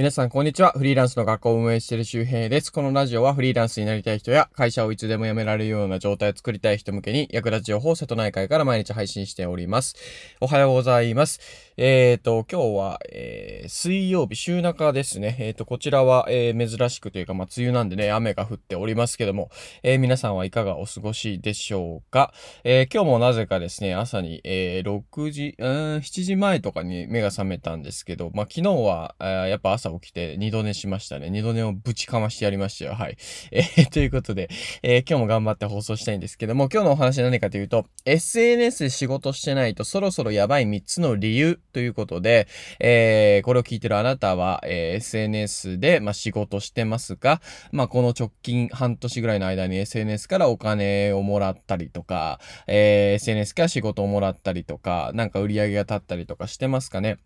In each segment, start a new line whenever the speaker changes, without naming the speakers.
皆さん、こんにちは。フリーランスの学校を運営している周平です。このラジオはフリーランスになりたい人や会社をいつでも辞められるような状態を作りたい人向けに役立つ情報を瀬戸内海から毎日配信しております。おはようございます。えっ、ー、と、今日は、えー、水曜日、週中ですね。えっ、ー、と、こちらは、えー、珍しくというか、まあ、梅雨なんでね、雨が降っておりますけども、えー、皆さんはいかがお過ごしでしょうか？えー、今日もなぜかですね、朝に、えー、6時、うん、7時前とかに目が覚めたんですけど、まあ、昨日は、え、やっぱ朝起きて二度寝しましたね。二度寝をぶちかましてやりましたよ。はい。えー、ということで、えー、今日も頑張って放送したいんですけども、今日のお話は何かというと、SNS で仕事してないとそろそろやばい3つの理由ということで、えー、これを聞いてるあなたは、えー、SNS で、まあ、仕事してますが、まあ、この直近半年ぐらいの間に SNS からお金をもらったりとか、えー、SNS から仕事をもらったりとか、なんか売り上げが立ったりとかしてますかね？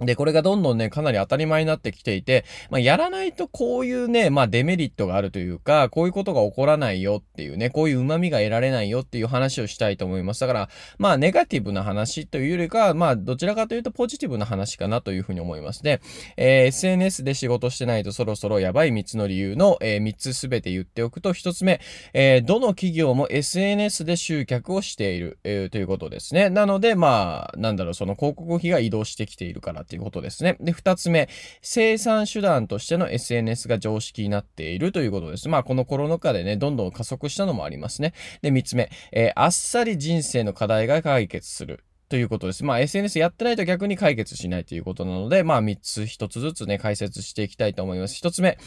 で、これがどんどんね、かなり当たり前になってきていて、まあ、やらないとこういうね、まあ、デメリットがあるというか、こういうことが起こらないよっていうね、こういう旨味が得られないよっていう話をしたいと思います。だから、まあ、ネガティブな話というよりか、まあ、どちらかというとポジティブな話かなというふうに思います。で、えー、SNS で仕事してないとそろそろやばい3つの理由の、えー、3つすべて言っておくと、1つ目、えー、どの企業も SNS で集客をしている、えー、ということですね。なので、まあ、なんだろう、その広告費が移動してきているからっていうことですね。で、二つ目、生産手段としての SNS が常識になっているということです。まあ、このコロナ禍でね、どんどん加速したのもありますね。で、三つ目、えー、あっさり人生の課題が解決する。ということです。まあ SNS やってないと逆に解決しないということなので、まあ3つ1つずつね、解説していきたいと思います。1つ目、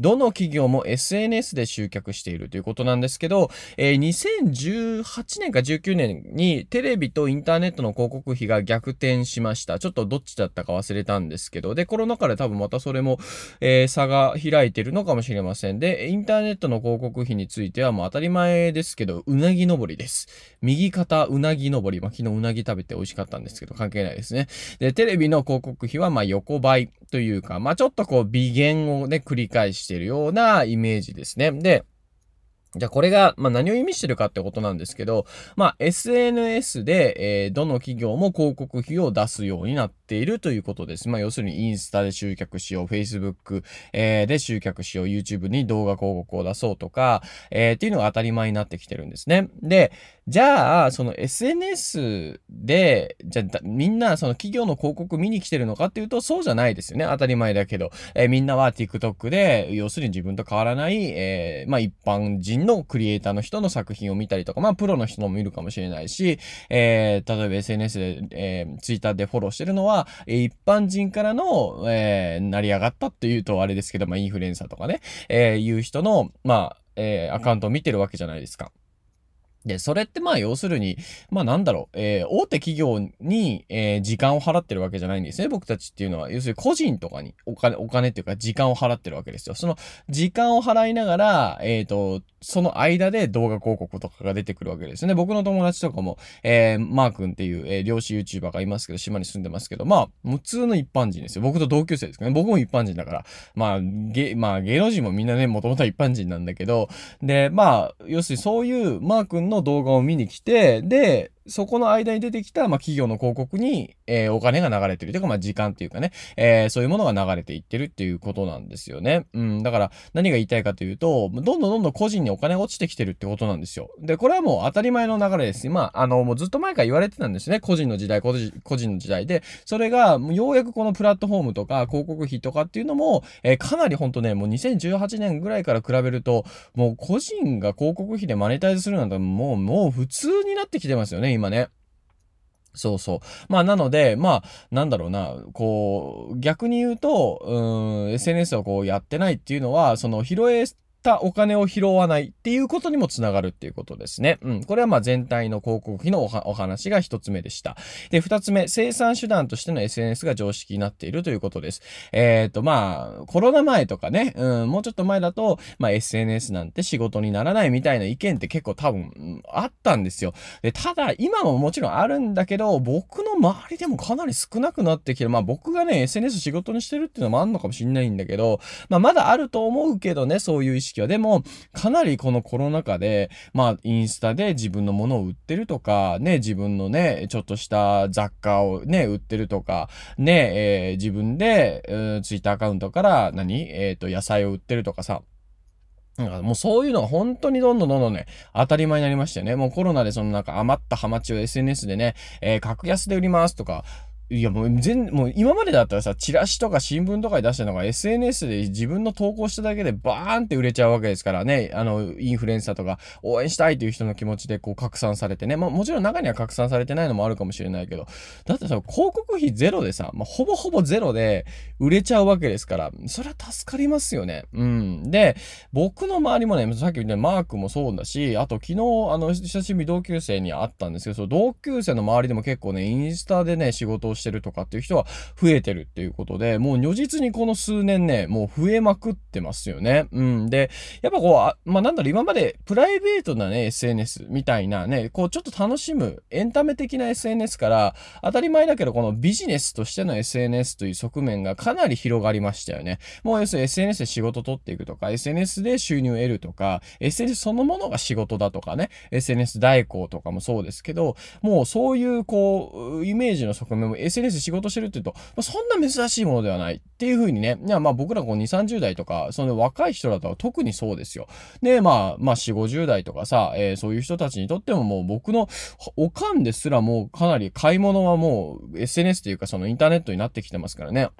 どの企業も SNS で集客しているということなんですけど、えー、2018年か19年にテレビとインターネットの広告費が逆転しました。ちょっとどっちだったか忘れたんですけど、で、コロナ禍で多分またそれも、えー、差が開いてるのかもしれません。で、インターネットの広告費についてはもう当たり前ですけど、うなぎ登りです。右肩うなぎ登り。まあ、昨日うなぎ食べて美味しかったんですけど、関係ないですね。で、テレビの広告費はま横ばいというか、まあ、ちょっとこう微減をね、繰り返してしてるようなイメージですね。で、じゃあこれが、まあ、何を意味してるかってことなんですけど、まあ、SNS で、えー、どの企業も広告費を出すようになってているということです。まあ、要するにインスタで集客しよう、Facebook、えー、で集客しよう、YouTube に動画広告を出そうとか、えー、っていうのが当たり前になってきてるんですね。で、じゃあ、その SNS で、じゃあ、みんなその企業の広告見に来てるのかっていうと、そうじゃないですよね。当たり前だけど。えー、みんなは TikTok で、要するに自分と変わらない、えー、まあ一般人のクリエイターの人の作品を見たりとか、まあプロの人も見るかもしれないし、え、例えば SNS で、え、Twitter でフォローしてるのは、一般人からの、えー、成り上がったっていうとあれですけど、まあインフルエンサーとかね、えー、いう人の、まあ、えー、アカウントを見てるわけじゃないですか。で、それってまあ要するに、まあなんだろう、えー、大手企業に、えー、時間を払ってるわけじゃないんですね。僕たちっていうのは、要するに個人とかにお金、お金っていうか時間を払ってるわけですよ。その時間を払いながら、えっ、ー、と、その間で動画広告とかが出てくるわけですね。僕の友達とかも、えー、マー君っていう、えー、漁師 YouTuber がいますけど、島に住んでますけど、まあ、普通の一般人ですよ。僕と同級生ですかね。僕も一般人だから、まあ、芸、まあ、芸能人もみんなね、もともとは一般人なんだけど、で、まあ、要するにそういうマー君のの動画を見に来て、で、そこの間に出てきた、まあ、企業の広告に、えー、お金が流れてるというか、まあ、時間っていうかね、えー、そういうものが流れていってるっていうことなんですよね。うん、だから、何が言いたいかというと、どんどんどんどん個人にお金が落ちてきてるってことなんですよ。で、これはもう当たり前の流れです。まあ、あの、もうずっと前から言われてたんですね。個人の時代、個人個人の時代で。それが、ようやくこのプラットフォームとか、広告費とかっていうのも、えー、かなりほんとね、もう2018年ぐらいから比べると、もう個人が広告費でマネタイズするなんて、もう、もう普通になってきてますよね、今ね。そうそう。まあ、なので、まあ、なんだろうな、こう、逆に言うと、うん、SNS をこうやってないっていうのは、その、拾えたお金を拾わないっていうことにもつながるっていうことですね。うん。これはまあ全体の広告費のお話が一つ目でした。で、二つ目、生産手段としての SNS が常識になっているということです。えっ、ー、と、まあ、コロナ前とかね、うん、もうちょっと前だと、まあ SNS なんて仕事にならないみたいな意見って結構多分、うん、あったんですよ。で、ただ、今ももちろんあるんだけど、僕の周りでもかなり少なくなってきてる。まあ僕がね、SNS 仕事にしてるっていうのもあるのかもしれないんだけど、まあまだあると思うけどね、そういう意識識は。でも、かなりこのコロナ禍で、まあ、インスタで自分のものを売ってるとか、ね、自分のね、ちょっとした雑貨をね、売ってるとか、ね、えー、自分で、えー、ツイッターアカウントから何、えっ、ー、と、野菜を売ってるとかさ、なんかもうそういうのが本当にどんどんどんどんね、当たり前になりましたよね。もうコロナでそのなんか余ったハマチを SNS でね、えー、格安で売りますとか、いやもう全、もう今までだったらさ、チラシとか新聞とかに出したのが SNS で自分の投稿しただけでバーンって売れちゃうわけですからね。あの、インフルエンサーとか応援したいという人の気持ちでこう拡散されてね。まあもちろん中には拡散されてないのもあるかもしれないけど。だってさ、広告費ゼロでさ、まあ、ほぼほぼゼロで売れちゃうわけですから、それは助かりますよね。うん。で、僕の周りもね、さっき言ったマークもそうだし、あと昨日、あの、久しぶり同級生に会ったんですけど、その同級生の周りでも結構ね、インスタでね、仕事をしてるとかっていう人は増えてるっていうことで、もう如実にこの数年ね、もう増えまくってますよね。うん。で、やっぱこう、あまあ、なんだろう、今までプライベートなね、SNS みたいなね、こう、ちょっと楽しむ、エンタメ的な SNS から、当たり前だけど、このビジネスとしての SNS という側面がかなり広がりましたよね。もう要するに SNS で仕事取っていくとか、SNS で収入を得るとか、SNS そのものが仕事だとかね、SNS 代行とかもそうですけど、もうそういうこう、イメージの側面も SNS SNS 仕事してるって言うと、まあ、そんな珍しいものではないっていうふうにね、いやまあ僕らこう2、30代とか、その若い人だと特にそうですよ。で、まあ、まあ4、50代とかさ、えー、そういう人たちにとってももう僕のおかんですらもうかなり買い物はもう SNS というかそのインターネットになってきてますからね。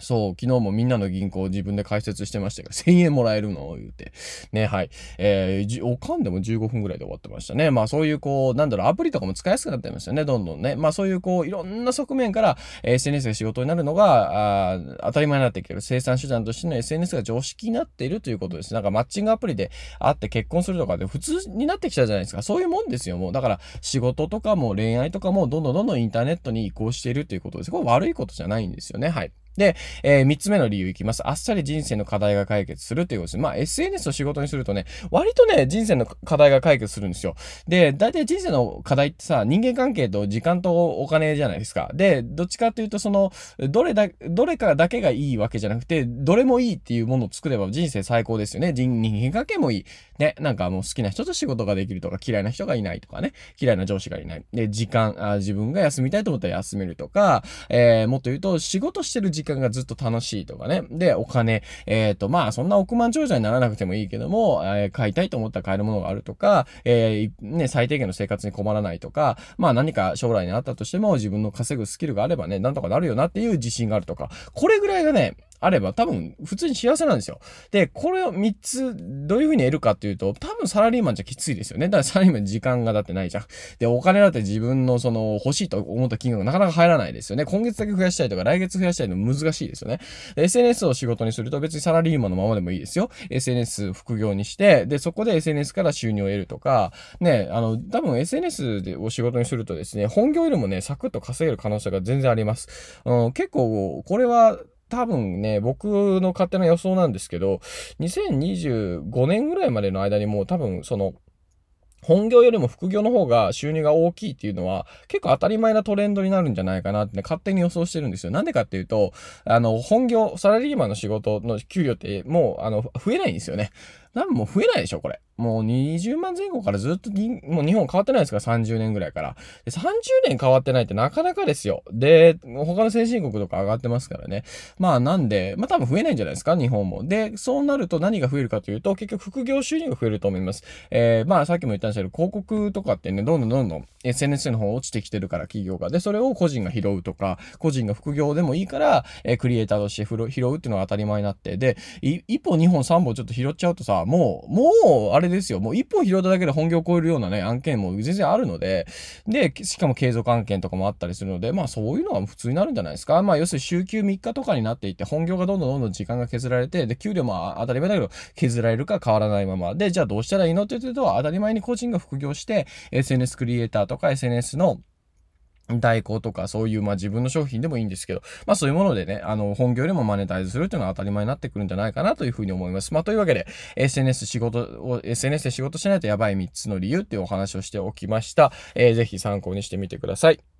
そう、昨日もみんなの銀行を自分で開設してましたが、1000円もらえるの？言うて。ね、はい。えー、おかんでも15分ぐらいで終わってましたね。まあそういうこう、なんだろう、アプリとかも使いやすくなってますよね、どんどんね。まあそういうこう、いろんな側面から、えー、SNS が仕事になるのが、あ当たり前になってきてる。生産手段としての SNS が常識になっているということです。なんかマッチングアプリで会って結婚するとかで普通になってきたじゃないですか。そういうもんですよ、もう。だから仕事とかも恋愛とかもどんどんどんどんインターネットに移行しているということです。これ悪いことじゃないんですよね。はい。で、えー、3つ目の理由いきます。あっさり人生の課題が解決するということです。まあ、SNS を仕事にするとね、割とね、人生の課題が解決するんですよ。で、大体人生の課題ってさ、人間関係と時間とお金じゃないですか。で、どっちかっていうと、その、どれだ、どれかだけがいいわけじゃなくて、どれもいいっていうものを作れば人生最高ですよね。人間関係もいい。ね、なんかもう好きな人と仕事ができるとか、嫌いな人がいないとかね、嫌いな上司がいない。で、時間、あ自分が休みたいと思ったら休めるとか、えー、もっと言うと、仕事してる時間間がずっと楽しいとかね。で、お金、えっ、ー、と、まあ、そんな億万長者にならなくてもいいけども、えー、買いたいと思ったら買えるものがあるとか、えー、ね、最低限の生活に困らないとか、まあ何か将来にあったとしても自分の稼ぐスキルがあればね、なんとかなるよなっていう自信があるとか、これぐらいがね、あれば多分普通に幸せなんですよ。で、これを3つどういう風に得るかっていうと、多分サラリーマンじゃきついですよね。だからサラリーマン時間がだってないじゃん。で、お金だって自分のその欲しいと思った金額がなかなか入らないですよね。今月だけ増やしたいとか来月増やしたいの難しいですよね。SNS を仕事にすると別にサラリーマンのままでもいいですよ。SNS 副業にして、で、そこで SNS から収入を得るとか、ね、あの、多分 SNS でを仕事にするとですね、本業よりもね、サクッと稼げる可能性が全然あります。うん、結構、これは、多分ね、僕の勝手な予想なんですけど、2025年ぐらいまでの間にもう多分その、本業よりも副業の方が収入が大きいっていうのは結構当たり前なトレンドになるんじゃないかなって、ね、勝手に予想してるんですよ。なんでかっていうと、あの、本業、サラリーマンの仕事の給料ってもう、あの、増えないんですよね。多分もう増えないでしょ、これ。もう20万前後からずっともう日本変わってないですから、30年ぐらいから。で30年変わってないってなかなかですよ。で、他の先進国とか上がってますからね。まあなんで、まあ多分増えないんじゃないですか、日本も。で、そうなると何が増えるかというと、結局副業収入が増えると思います。えー、まあさっきも言ったんですけど、広告とかってね、どんどんどんどん SNS の方落ちてきてるから、企業が。で、それを個人が拾うとか、個人が副業でもいいから、えー、クリエイターとして拾うっていうのが当たり前になって、で、一歩、二本、三本ちょっと拾っちゃうとさ、もう、もう、あれですよ。もう一本拾っただけで本業を超えるようなね、案件も全然あるので、で、しかも継続案件とかもあったりするので、まあそういうのは普通になるんじゃないですか。まあ要するに週休3日とかになっていって、本業がどんどんどんどん時間が削られて、で、給料も当たり前だけど、削られるか変わらないまま。で、じゃあどうしたらいいのって言うと、当たり前に個人が副業して、SNS クリエイターとか SNS の代行とかそういうまあ自分の商品でもいいんですけど、まあそういうものでね、あの本業でもマネタイズするっていうのは当たり前になってくるんじゃないかなというふうに思います。まあというわけで、SNS 仕事を、SNS で仕事しないとやばい3つの理由っていうお話をしておきました。えー、ぜひ参考にしてみてください。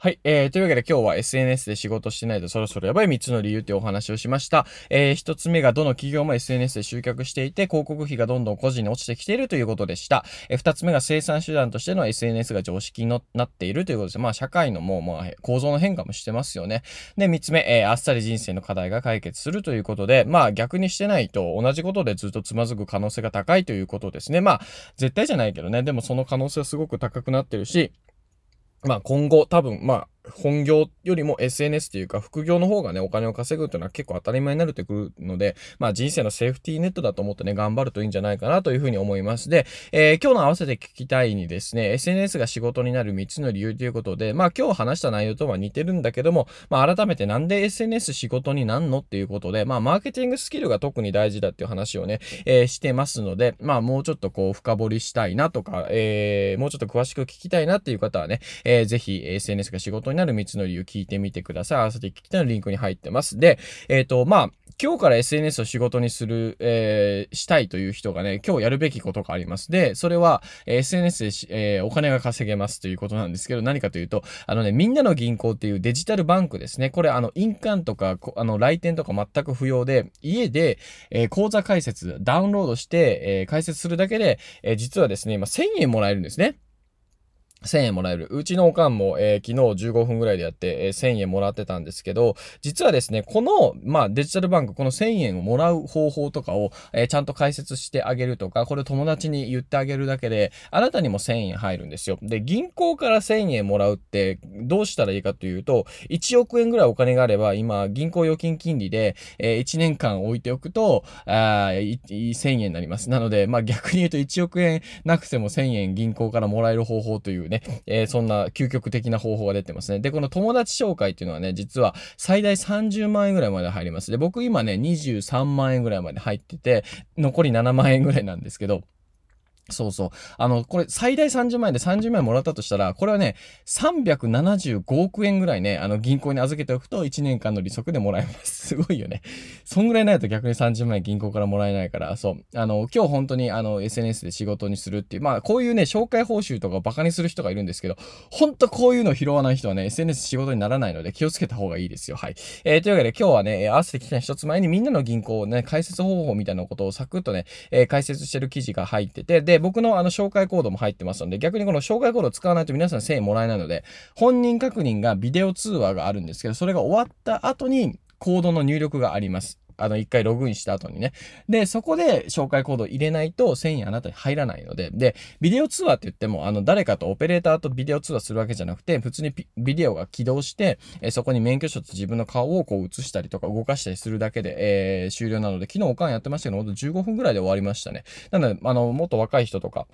はい。えー、というわけで今日は SNS で仕事してないとそろそろやばい3つの理由っていうお話をしました。えー、1つ目がどの企業も SNS で集客していて、広告費がどんどん個人に落ちてきているということでした。えー、2つ目が生産手段としての SNS が常識になっているということです。まあ、社会のもう、まあ、構造の変化もしてますよね。で、3つ目、えー、あっさり人生の課題が解決するということで、まあ、逆にしてないと同じことでずっとつまずく可能性が高いということですね。まあ、絶対じゃないけどね。でもその可能性はすごく高くなってるし、まあ今後多分、まあ本業よりも SNS っていうか副業の方がね、お金を稼ぐっていうのは結構当たり前になるってくるので、まあ人生のセーフティーネットだと思ってね、頑張るといいんじゃないかなというふうに思います。で、えー、今日の合わせて聞きたいにですね、SNS が仕事になる3つの理由ということで、まあ今日話した内容とは似てるんだけども、まあ改めてなんで SNS 仕事になんのっていうことで、まあマーケティングスキルが特に大事だっていう話をね、えー、してますので、まあもうちょっとこう深掘りしたいなとか、えー、もうちょっと詳しく聞きたいなっていう方はね、えー、ぜひ SNS が仕事になる3つの理由聞いてみてください。合わせて聞きたいのリンクに入ってます。で、えっ、ー、と、まあ、今日から SNS を仕事にする、えー、したいという人がね、今日やるべきことがあります。で、それはえ、SNS でし、えー、お金が稼げますということなんですけど、何かというと、あのね、みんなの銀行っていうデジタルバンクですね。これ、あの、印鑑とか、あの、来店とか全く不要で、家で、えー、口座開設、ダウンロードして、えー、開設するだけで、えー、実はですね、今1000円もらえるんですね。1000円もらえる。うちのおかんも、えー、昨日15分ぐらいでやって、えー、1000円もらってたんですけど、実はですね、この、まあ、デジタルバンク、この1000円をもらう方法とかを、えー、ちゃんと解説してあげるとか、これ友達に言ってあげるだけで、あなたにも1000円入るんですよ。で、銀行から1000円もらうって、どうしたらいいかというと、1億円ぐらいお金があれば、今、銀行預金金利で、えー、1年間置いておくと、あ1000円になります。なので、まあ、逆に言うと1億円なくても1000円銀行からもらえる方法というね、えー、そんな究極的な方法が出てますね。で、この友達紹介っていうのはね、実は最大30万円ぐらいまで入ります。で、僕今ね、23万円ぐらいまで入ってて、残り7万円ぐらいなんですけど、そうそう。あの、これ最大30万円で30万円もらったとしたら、これはね、375億円ぐらいね、あの銀行に預けておくと1年間の利息でもらえます。すごいよね。そんぐらいないと逆に30万円銀行からもらえないから、そう。あの、今日本当にあの SNS で仕事にするっていう、まあこういうね、紹介報酬とかをバカにする人がいるんですけど、本当こういうの拾わない人はね、SNS 仕事にならないので気をつけた方がいいですよ。はい。えー、というわけで今日はね、合わせてきた一つ前にみんなの銀行をね、解説方法みたいなことをサクッとね、えー、解説してる記事が入ってて、で、僕のあの紹介コードも入ってますので、逆にこの紹介コードを使わないと皆さん1000円もらえないので、本人確認がビデオ通話があるんですけど、それが終わった後にコードの入力があります。あの、一回ログインした後にね。で、そこで紹介コードを入れないと1000円あなたに入らないので、で、ビデオ通話って言っても、あの、誰かとオペレーターとビデオ通話するわけじゃなくて、普通にビデオが起動して、えそこに免許証と自分の顔をこう映したりとか動かしたりするだけで、えー、終了なので、昨日おかんやってましたけど、ほんと15分ぐらいで終わりましたね。なので、あの、もっと若い人とか、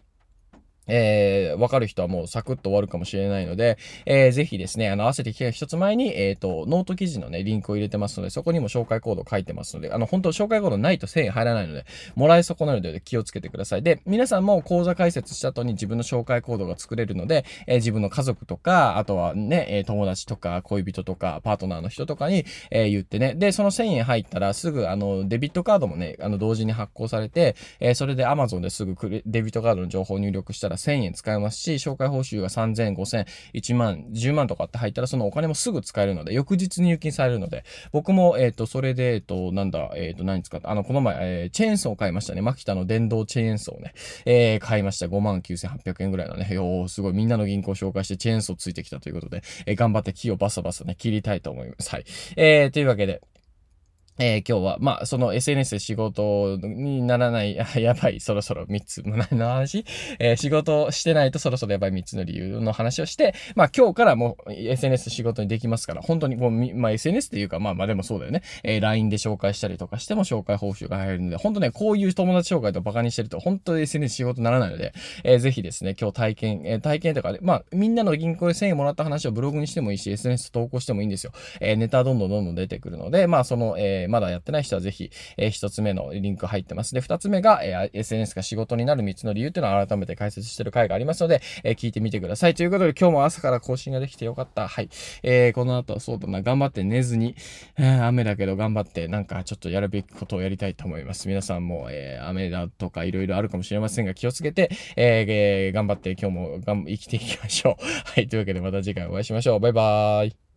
えー、わかる人はもうサクッと終わるかもしれないので、えー、ぜひですね、あの、合わせて聞き一つ前に、えっ、ー、と、ノート記事のね、リンクを入れてますので、そこにも紹介コード書いてますので、あの、本当紹介コードないと1000円入らないので、もらえ損なるので気をつけてください。で、皆さんも講座開設した後に自分の紹介コードが作れるので、えー、自分の家族とか、あとはね、え友達とか、恋人とか、パートナーの人とかに、え言ってね、で、その1000円入ったらすぐ、あの、デビットカードもね、あの、同時に発行されて、えそれで Amazon ですぐデビットカードの情報を入力したら1000円使えますし、紹介報酬が3000、5000、1万、10万とかって入ったら、そのお金もすぐ使えるので、翌日入金されるので、僕も、えっ、ー、と、それで、えっ、ー、と、なんだ、えっ、ー、と、何使った、あの、この前、えチェーンソーを買いましたね。マキタの電動チェーンソーをね、え買いました。5万9800円ぐらいのね、よすごい、みんなの銀行を紹介してチェーンソーついてきたということで、え頑張って木をバサバサね、切りたいと思います。はい。えー、というわけで、えー、今日は、まあ、その SNS で仕事にならない、ややばい、そろそろ3つ、何の話？えー、仕事してないとそろそろやばい3つの理由の話をして、まあ、今日からもう SNS 仕事にできますから、本当にもう、まあ、SNS っていうか、まあまあでもそうだよね。えー、LINE で紹介したりとかしても紹介報酬が入るので、本当ね、こういう友達紹介とバカにしてると、本当に SNS 仕事にならないので、えー、ぜひですね、今日体験、えー、体験とかで、まあ、みんなの銀行で1000円もらった話をブログにしてもいいし、SNS 投稿してもいいんですよ。えー、ネタどんどんどんどん出てくるので、まあ、その、ええー、まだやってない人はぜひ、えー、一つ目のリンク入ってます。で、二つ目が、えー、SNS が仕事になる3つの理由っていうのを改めて解説してる回がありますので、え、聞いてみてください。ということで、今日も朝から更新ができてよかった。はい。え、この後、そうだな、頑張って寝ずに、え、雨だけど頑張って、なんかちょっとやるべきことをやりたいと思います。皆さんも、え、雨だとかいろいろあるかもしれませんが、気をつけて、えー、頑張って今日もがん生きていきましょう。はい。というわけで、また次回お会いしましょう。バイバーイ。